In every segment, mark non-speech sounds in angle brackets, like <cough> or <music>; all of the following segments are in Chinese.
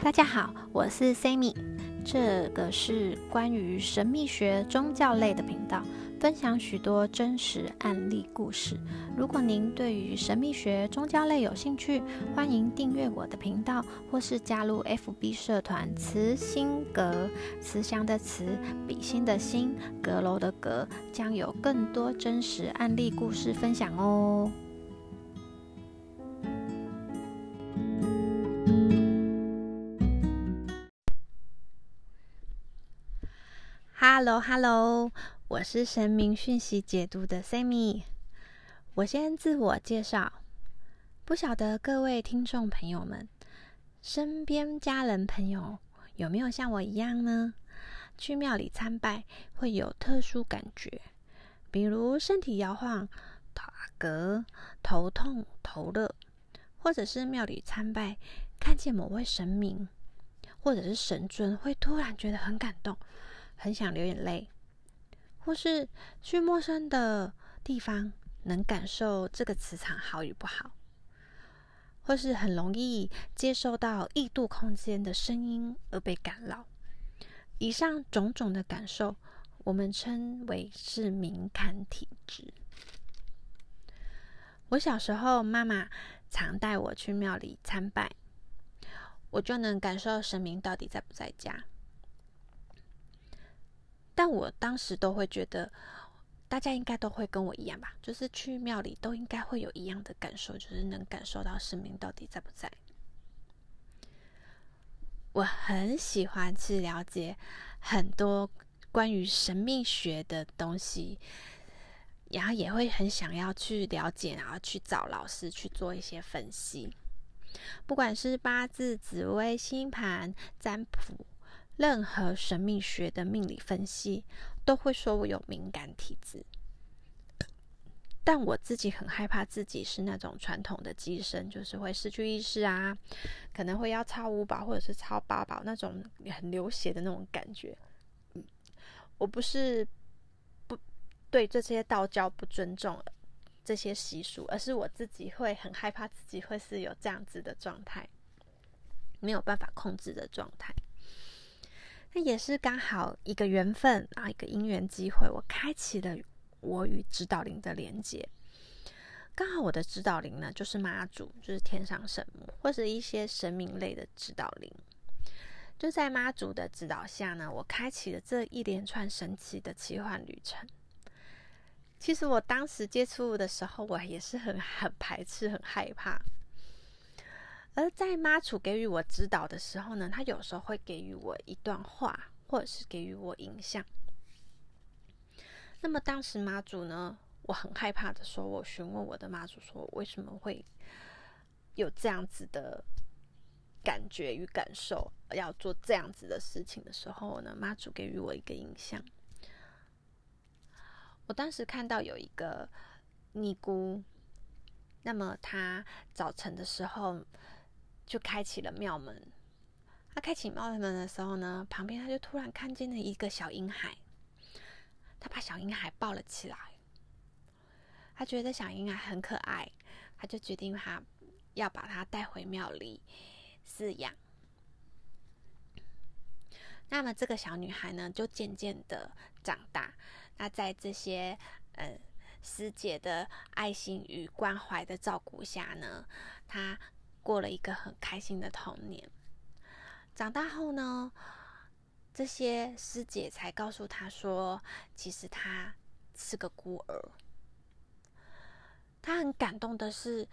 大家好，我是 Sammy，这个是关于神秘学、宗教类的频道，分享许多真实案例故事。如果您对于神秘学、宗教类有兴趣，欢迎订阅我的频道，或是加入 FB 社团“慈心阁”，慈祥的慈，比心的心，阁楼的阁，将有更多真实案例故事分享哦。Hello，Hello，我是神明讯息解读的 Sammy。我先自我介绍，不晓得各位听众朋友们，身边家人朋友有没有像我一样呢？去庙里参拜会有特殊感觉，比如身体摇晃、打嗝、头痛、头热，或者是庙里参拜看见某位神明或者是神尊，会突然觉得很感动。很想流眼泪，或是去陌生的地方，能感受这个磁场好与不好，或是很容易接收到异度空间的声音而被干扰。以上种种的感受，我们称为是敏感体质。我小时候，妈妈常带我去庙里参拜，我就能感受神明到底在不在家。但我当时都会觉得，大家应该都会跟我一样吧，就是去庙里都应该会有一样的感受，就是能感受到神明到底在不在。我很喜欢去了解很多关于神秘学的东西，然后也会很想要去了解，然后去找老师去做一些分析，不管是八字、紫微、星盘、占卜。任何神秘学的命理分析都会说我有敏感体质，但我自己很害怕自己是那种传统的机身，就是会失去意识啊，可能会要超五宝或者是超八宝那种很流血的那种感觉。我不是不对这些道教不尊重这些习俗，而是我自己会很害怕自己会是有这样子的状态，没有办法控制的状态。那也是刚好一个缘分啊，一个因缘机会，我开启了我与指导灵的连接。刚好我的指导灵呢，就是妈祖，就是天上圣母，或者一些神明类的指导灵。就在妈祖的指导下呢，我开启了这一连串神奇的奇幻旅程。其实我当时接触的时候，我也是很 <laughs> 很排斥、很害怕。而在妈祖给予我指导的时候呢，他有时候会给予我一段话，或者是给予我影像。那么当时妈祖呢，我很害怕的时候，我询问我的妈祖说：“为什么会有这样子的感觉与感受，要做这样子的事情的时候呢？”妈祖给予我一个影像，我当时看到有一个尼姑，那么她早晨的时候。就开启了庙门。他开启庙门的时候呢，旁边他就突然看见了一个小婴孩。他把小婴孩抱了起来。他觉得小婴孩很可爱，他就决定他要把他带回庙里饲养。那么这个小女孩呢，就渐渐的长大。那在这些呃师姐的爱心与关怀的照顾下呢，她。过了一个很开心的童年。长大后呢，这些师姐才告诉他说，其实他是个孤儿。他很感动的是，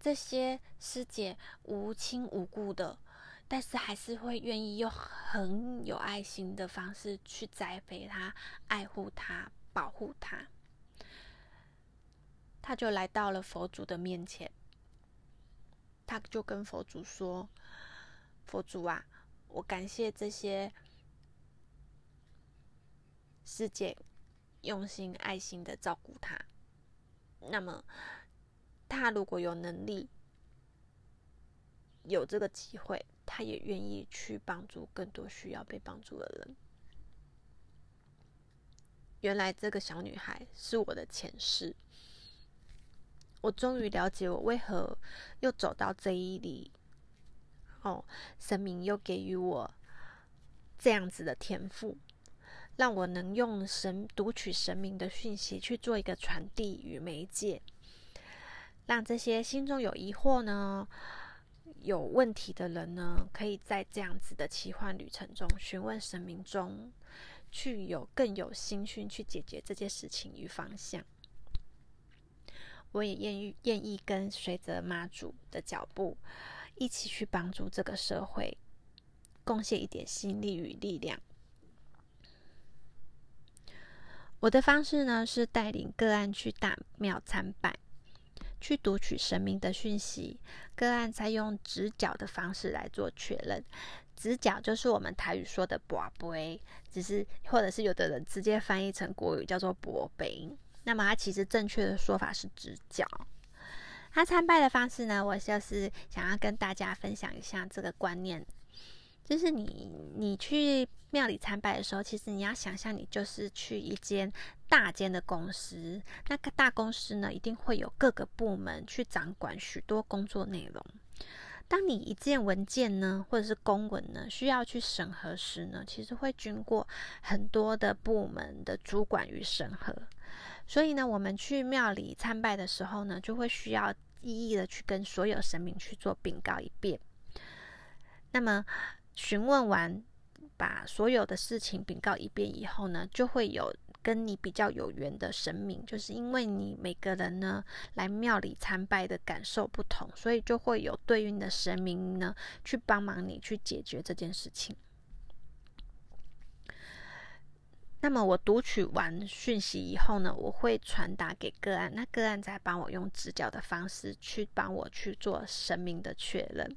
这些师姐无亲无故的，但是还是会愿意用很有爱心的方式去栽培他、爱护他、保护他。他就来到了佛祖的面前。他就跟佛祖说：“佛祖啊，我感谢这些师姐用心爱心的照顾他。那么，他如果有能力、有这个机会，他也愿意去帮助更多需要被帮助的人。原来这个小女孩是我的前世。”我终于了解我为何又走到这一里哦，神明又给予我这样子的天赋，让我能用神读取神明的讯息去做一个传递与媒介，让这些心中有疑惑呢、有问题的人呢，可以在这样子的奇幻旅程中询问神明中，去有更有心讯去解决这件事情与方向。我也愿意愿意跟随着妈祖的脚步，一起去帮助这个社会，贡献一点心力与力量。我的方式呢，是带领个案去大庙参拜，去读取神明的讯息，个案再用直角的方式来做确认。直角就是我们台语说的“博杯”，只是或者是有的人直接翻译成国语叫做“博杯”。那么它其实正确的说法是直角。他参拜的方式呢，我就是想要跟大家分享一下这个观念，就是你你去庙里参拜的时候，其实你要想象你就是去一间大间的公司，那个大公司呢，一定会有各个部门去掌管许多工作内容。当你一件文件呢，或者是公文呢，需要去审核时呢，其实会经过很多的部门的主管与审核。所以呢，我们去庙里参拜的时候呢，就会需要一一的去跟所有神明去做禀告一遍。那么询问完，把所有的事情禀告一遍以后呢，就会有跟你比较有缘的神明，就是因为你每个人呢来庙里参拜的感受不同，所以就会有对应的神明呢去帮忙你去解决这件事情。那么我读取完讯息以后呢，我会传达给个案，那个案再帮我用直角的方式去帮我去做神明的确认。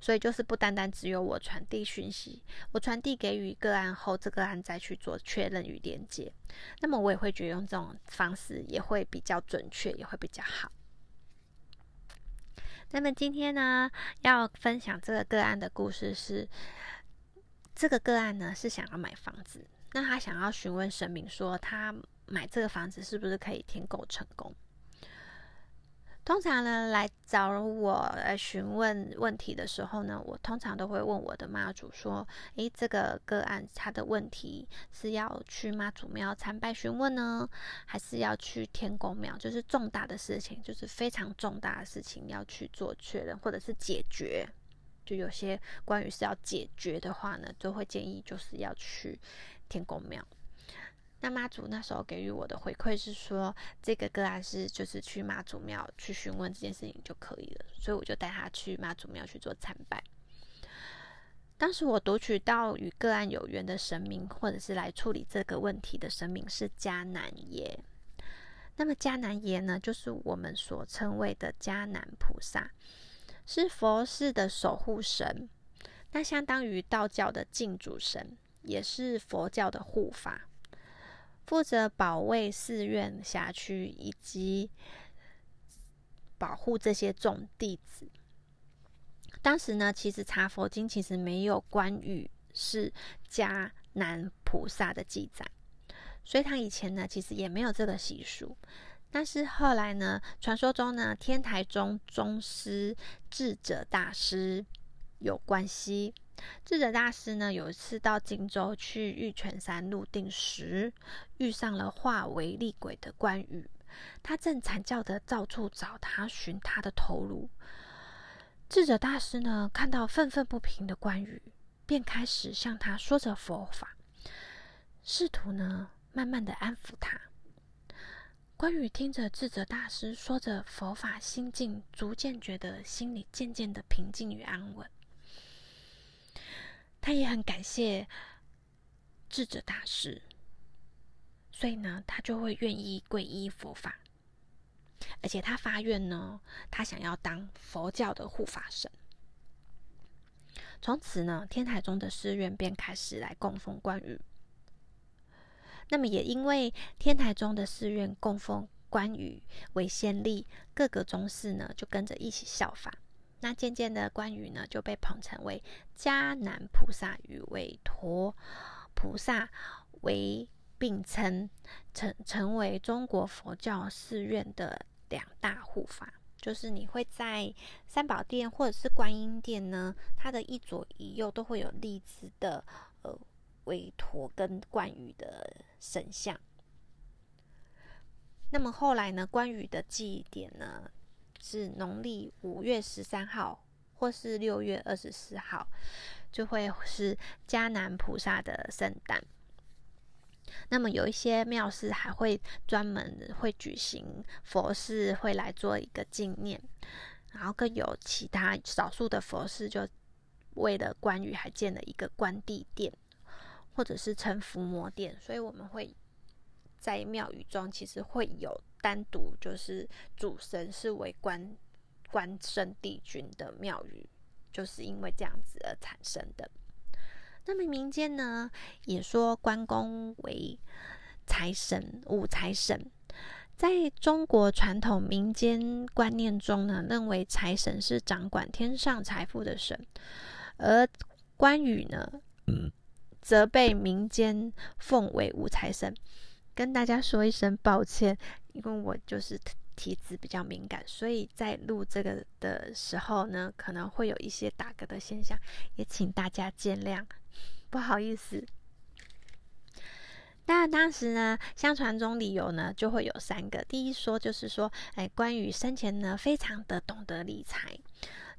所以就是不单单只有我传递讯息，我传递给予个案后，这个案再去做确认与连接。那么我也会觉得用这种方式也会比较准确，也会比较好。那么今天呢，要分享这个个案的故事是，这个个案呢是想要买房子。那他想要询问神明说，他买这个房子是不是可以填购成功？通常呢，来找我来询问问题的时候呢，我通常都会问我的妈祖说：“诶，这个个案他的问题是要去妈祖庙参拜询问呢，还是要去天公庙？就是重大的事情，就是非常重大的事情要去做确认或者是解决。就有些关于是要解决的话呢，就会建议就是要去。”天公庙，那妈祖那时候给予我的回馈是说，这个个案是就是去妈祖庙去询问这件事情就可以了，所以我就带他去妈祖庙去做参拜。当时我读取到与个案有缘的神明，或者是来处理这个问题的神明是迦南爷。那么迦南爷呢，就是我们所称谓的迦南菩萨，是佛寺的守护神，那相当于道教的敬主神。也是佛教的护法，负责保卫寺院辖区以及保护这些众弟子。当时呢，其实查佛经其实没有关羽是迦南菩萨的记载，所以他以前呢其实也没有这个习俗。但是后来呢，传说中呢，天台宗宗师智者大师有关系。智者大师呢，有一次到荆州去玉泉山入定时，遇上了化为厉鬼的关羽。他正惨叫的到处找他，寻他的头颅。智者大师呢，看到愤愤不平的关羽，便开始向他说着佛法，试图呢，慢慢的安抚他。关羽听着智者大师说着佛法心境，逐渐觉得心里渐渐的平静与安稳。他也很感谢智者大师，所以呢，他就会愿意皈依佛法，而且他发愿呢，他想要当佛教的护法神。从此呢，天台宗的寺院便开始来供奉关羽。那么，也因为天台宗的寺院供奉关羽为先例，各个宗室呢就跟着一起效仿。那渐渐的，关羽呢就被捧成为迦南菩萨与韦陀菩萨为并称，成成为中国佛教寺院的两大护法。就是你会在三宝殿或者是观音殿呢，它的一左一右都会有立姿的呃韦陀跟关羽的神像。那么后来呢，关羽的祭典呢是农历五月十三号或是六月二十四号，就会是迦南菩萨的圣诞。那么有一些庙寺还会专门会举行佛事，会来做一个纪念。然后更有其他少数的佛寺，就为了关羽还建了一个关帝殿，或者是称伏魔殿。所以我们会在庙宇中，其实会有单独就是主神是为关关圣帝君的庙宇，就是因为这样子而产生的。那么民间呢，也说关公为财神、五财神。在中国传统民间观念中呢，认为财神是掌管天上财富的神，而关羽呢，则被民间奉为五财神。跟大家说一声抱歉，因为我就是体质比较敏感，所以在录这个的时候呢，可能会有一些打嗝的现象，也请大家见谅。不好意思，那当时呢，相传中理由呢就会有三个。第一说就是说，哎，关羽生前呢非常的懂得理财，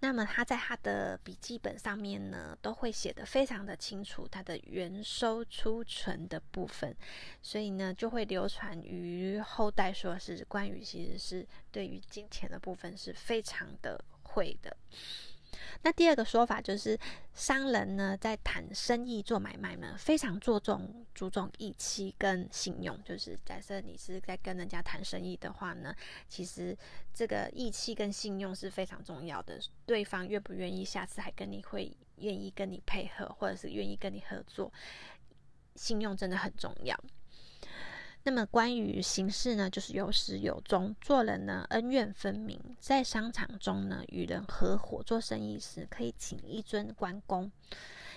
那么他在他的笔记本上面呢都会写的非常的清楚，他的原收出存的部分，所以呢就会流传于后代，说是关羽其实是对于金钱的部分是非常的会的。那第二个说法就是，商人呢在谈生意做买卖呢，非常注重注重义气跟信用。就是假设你是在跟人家谈生意的话呢，其实这个义气跟信用是非常重要的。对方愿不愿意下次还跟你会愿意跟你配合，或者是愿意跟你合作，信用真的很重要。那么关于行事呢，就是有始有终；做人呢，恩怨分明。在商场中呢，与人合伙做生意时，可以请一尊关公，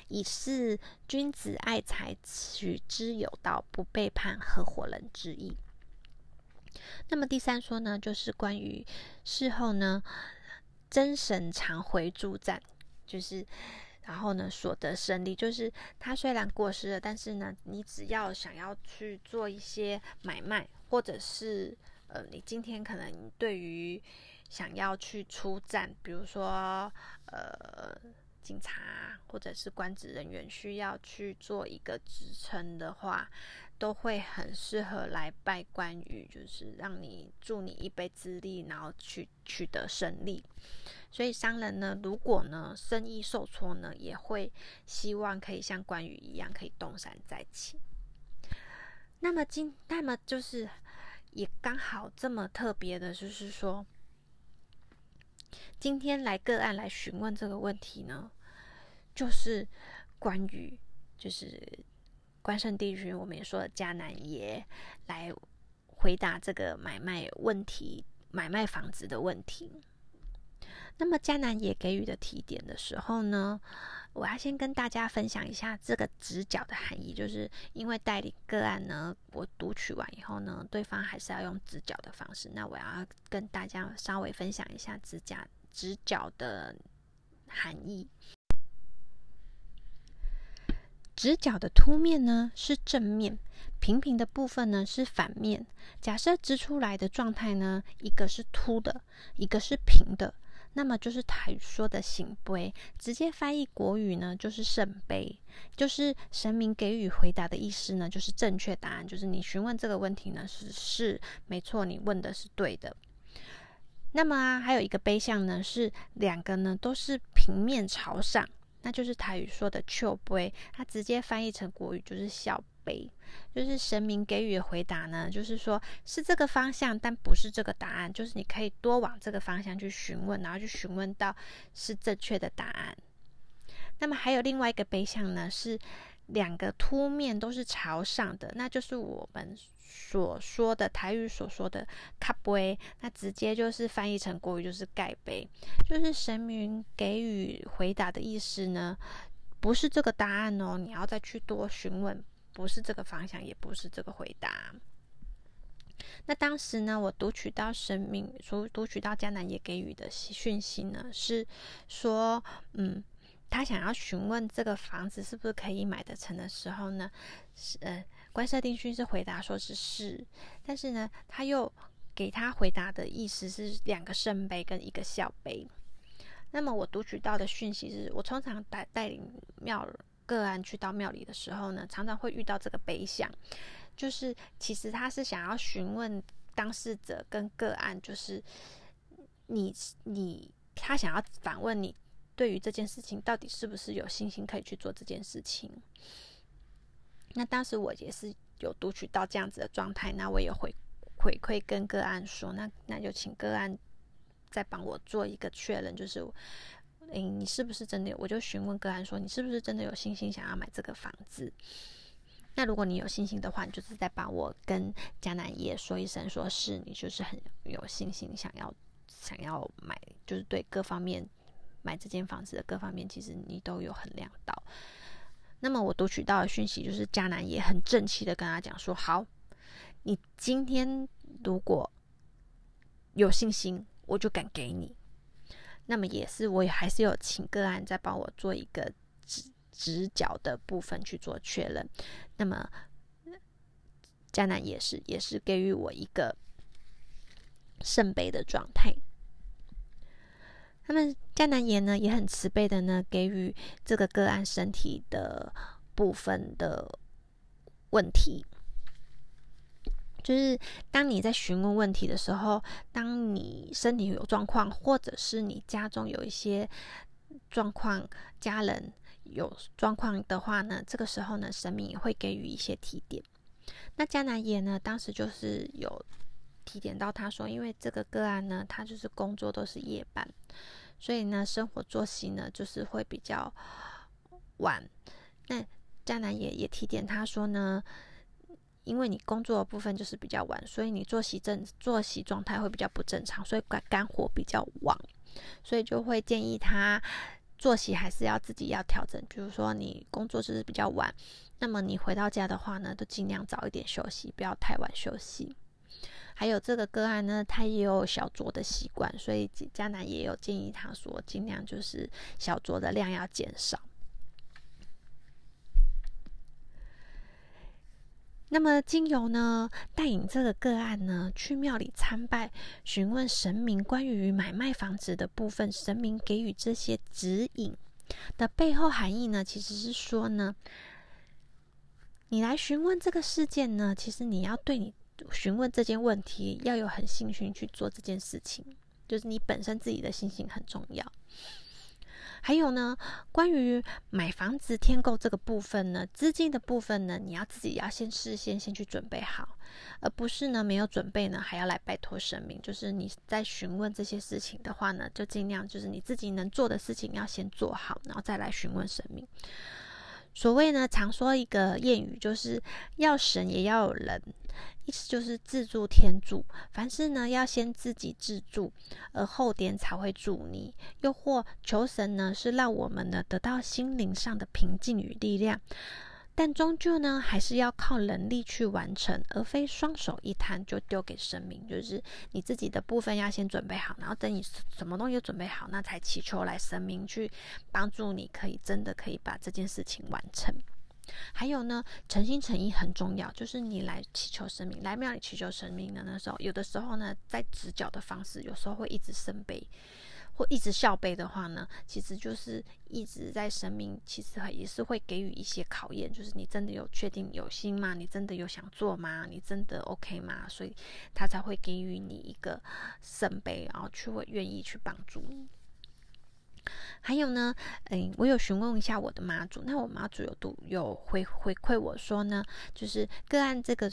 以示君子爱财，取之有道，不背叛合伙人之意。那么第三说呢，就是关于事后呢，真神常回助战，就是。然后呢，所得胜利就是他虽然过失了，但是呢，你只要想要去做一些买卖，或者是呃，你今天可能对于想要去出战，比如说呃，警察或者是官职人员需要去做一个职称的话，都会很适合来拜关羽，就是让你助你一杯之力，然后去取得胜利。所以商人呢，如果呢生意受挫呢，也会希望可以像关羽一样，可以东山再起。那么今，那么就是也刚好这么特别的，就是说，今天来个案来询问这个问题呢，就是关羽，就是关圣帝君，我们也说的迦南爷来回答这个买卖问题、买卖房子的问题。那么迦南也给予的提点的时候呢，我要先跟大家分享一下这个直角的含义，就是因为代理个案呢，我读取完以后呢，对方还是要用直角的方式，那我要跟大家稍微分享一下直角直角的含义。直角的凸面呢是正面，平平的部分呢是反面。假设直出来的状态呢，一个是凸的，一个是平的。那么就是台语说的“醒杯”，直接翻译国语呢，就是“圣杯”，就是神明给予回答的意思呢，就是正确答案，就是你询问这个问题呢是是没错，你问的是对的。那么啊，还有一个杯相呢，是两个呢都是平面朝上，那就是台语说的“丘杯”，它直接翻译成国语就是“小杯”。就是神明给予的回答呢，就是说是这个方向，但不是这个答案。就是你可以多往这个方向去询问，然后去询问到是正确的答案。那么还有另外一个背向呢，是两个凸面都是朝上的，那就是我们所说的台语所说的“卡杯”。那直接就是翻译成国语就是“盖杯”。就是神明给予回答的意思呢，不是这个答案哦，你要再去多询问。不是这个方向，也不是这个回答。那当时呢，我读取到神明，所读取到迦南也给予的讯息呢，是说，嗯，他想要询问这个房子是不是可以买得成的时候呢，是呃，关设定讯是回答说是是，但是呢，他又给他回答的意思是两个圣杯跟一个小杯。那么我读取到的讯息是我通常带带领庙个案去到庙里的时候呢，常常会遇到这个杯相。就是其实他是想要询问当事者跟个案，就是你你他想要反问你，对于这件事情到底是不是有信心可以去做这件事情？那当时我也是有读取到这样子的状态，那我也回回馈跟个案说，那那就请个案再帮我做一个确认，就是诶，你是不是真的？我就询问个案说，你是不是真的有信心想要买这个房子？那如果你有信心的话，你就是在帮我跟迦南爷说一声，说是你就是很有信心，想要想要买，就是对各方面买这间房子的各方面，其实你都有衡量到。那么我读取到的讯息就是迦南也很正气的跟他讲说：好，你今天如果有信心，我就敢给你。那么也是，我也还是有请个案再帮我做一个。直角的部分去做确认，那么迦南也是也是给予我一个圣杯的状态。那么迦南爷呢也很慈悲的呢，给予这个个案身体的部分的问题，就是当你在询问问题的时候，当你身体有状况，或者是你家中有一些状况，家人。有状况的话呢，这个时候呢，神明也会给予一些提点。那迦南爷呢，当时就是有提点到他说，因为这个个案呢，他就是工作都是夜班，所以呢，生活作息呢就是会比较晚。那迦南也也提点他说呢，因为你工作的部分就是比较晚，所以你作息正作息状态会比较不正常，所以肝肝火比较旺，所以就会建议他。作息还是要自己要调整，比如说你工作就是比较晚，那么你回到家的话呢，都尽量早一点休息，不要太晚休息。还有这个个案呢，他也有小酌的习惯，所以迦南也有建议他说，尽量就是小酌的量要减少。那么，经由呢带领这个个案呢去庙里参拜，询问神明关于买卖房子的部分，神明给予这些指引的背后含义呢，其实是说呢，你来询问这个事件呢，其实你要对你询问这件问题要有很信心去做这件事情，就是你本身自己的信心很重要。还有呢，关于买房子添购这个部分呢，资金的部分呢，你要自己要先事先先去准备好，而不是呢没有准备呢还要来拜托神明。就是你在询问这些事情的话呢，就尽量就是你自己能做的事情要先做好，然后再来询问神明。所谓呢，常说一个谚语，就是要神也要有人，意思就是自助天助。凡事呢，要先自己自助，而后天才会助你。又或求神呢，是让我们呢得到心灵上的平静与力量。但终究呢，还是要靠能力去完成，而非双手一摊就丢给神明。就是你自己的部分要先准备好，然后等你什么东西都准备好，那才祈求来神明去帮助你，可以真的可以把这件事情完成。还有呢，诚心诚意很重要，就是你来祈求神明，来庙里祈求神明的那时候，有的时候呢，在直角的方式，有时候会一直生悲。或一直笑背的话呢，其实就是一直在生命，其实也是会给予一些考验，就是你真的有确定有心吗？你真的有想做吗？你真的 OK 吗？所以他才会给予你一个圣杯，然后去会愿意去帮助你。还有呢，嗯，我有询问一下我的妈祖，那我妈祖有都有回回馈我说呢，就是个案这个。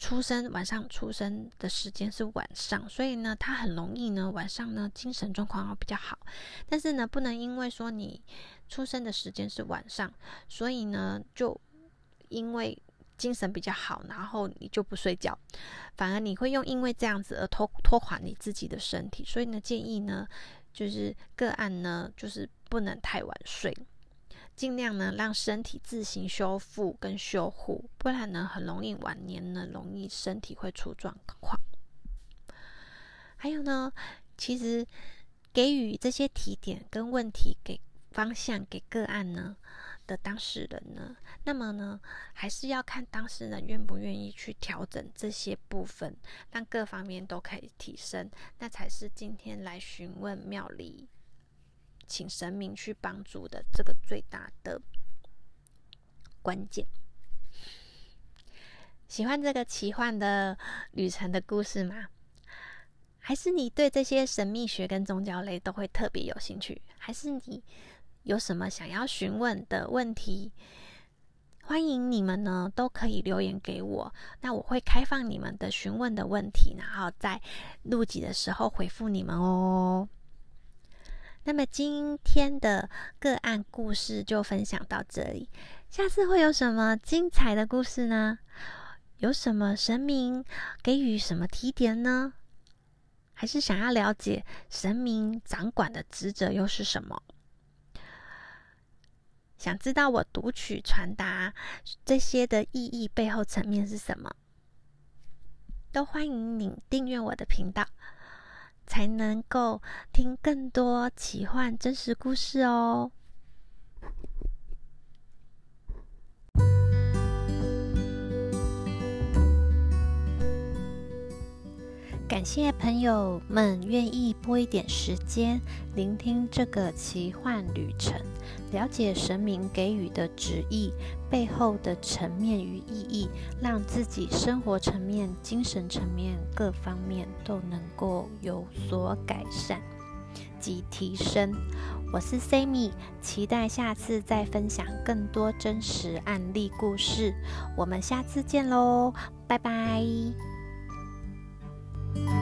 出生晚上出生的时间是晚上，所以呢，他很容易呢晚上呢精神状况要比较好。但是呢，不能因为说你出生的时间是晚上，所以呢就因为精神比较好，然后你就不睡觉，反而你会用因为这样子而拖拖垮你自己的身体。所以呢，建议呢就是个案呢就是不能太晚睡。尽量呢让身体自行修复跟修护，不然呢很容易晚年呢容易身体会出状况。还有呢，其实给予这些提点跟问题给方向给个案呢的当事人呢，那么呢还是要看当事人愿不愿意去调整这些部分，让各方面都可以提升，那才是今天来询问妙理。请神明去帮助的这个最大的关键。喜欢这个奇幻的旅程的故事吗？还是你对这些神秘学跟宗教类都会特别有兴趣？还是你有什么想要询问的问题？欢迎你们呢，都可以留言给我，那我会开放你们的询问的问题，然后在录集的时候回复你们哦。那么今天的个案故事就分享到这里，下次会有什么精彩的故事呢？有什么神明给予什么提点呢？还是想要了解神明掌管的职责又是什么？想知道我读取传达这些的意义背后层面是什么？都欢迎你订阅我的频道。才能够听更多奇幻真实故事哦。感谢朋友们愿意拨一点时间聆听这个奇幻旅程，了解神明给予的旨意背后的层面与意义，让自己生活层面、精神层面各方面都能够有所改善及提升。我是 Sammy，期待下次再分享更多真实案例故事。我们下次见喽，拜拜。Bye.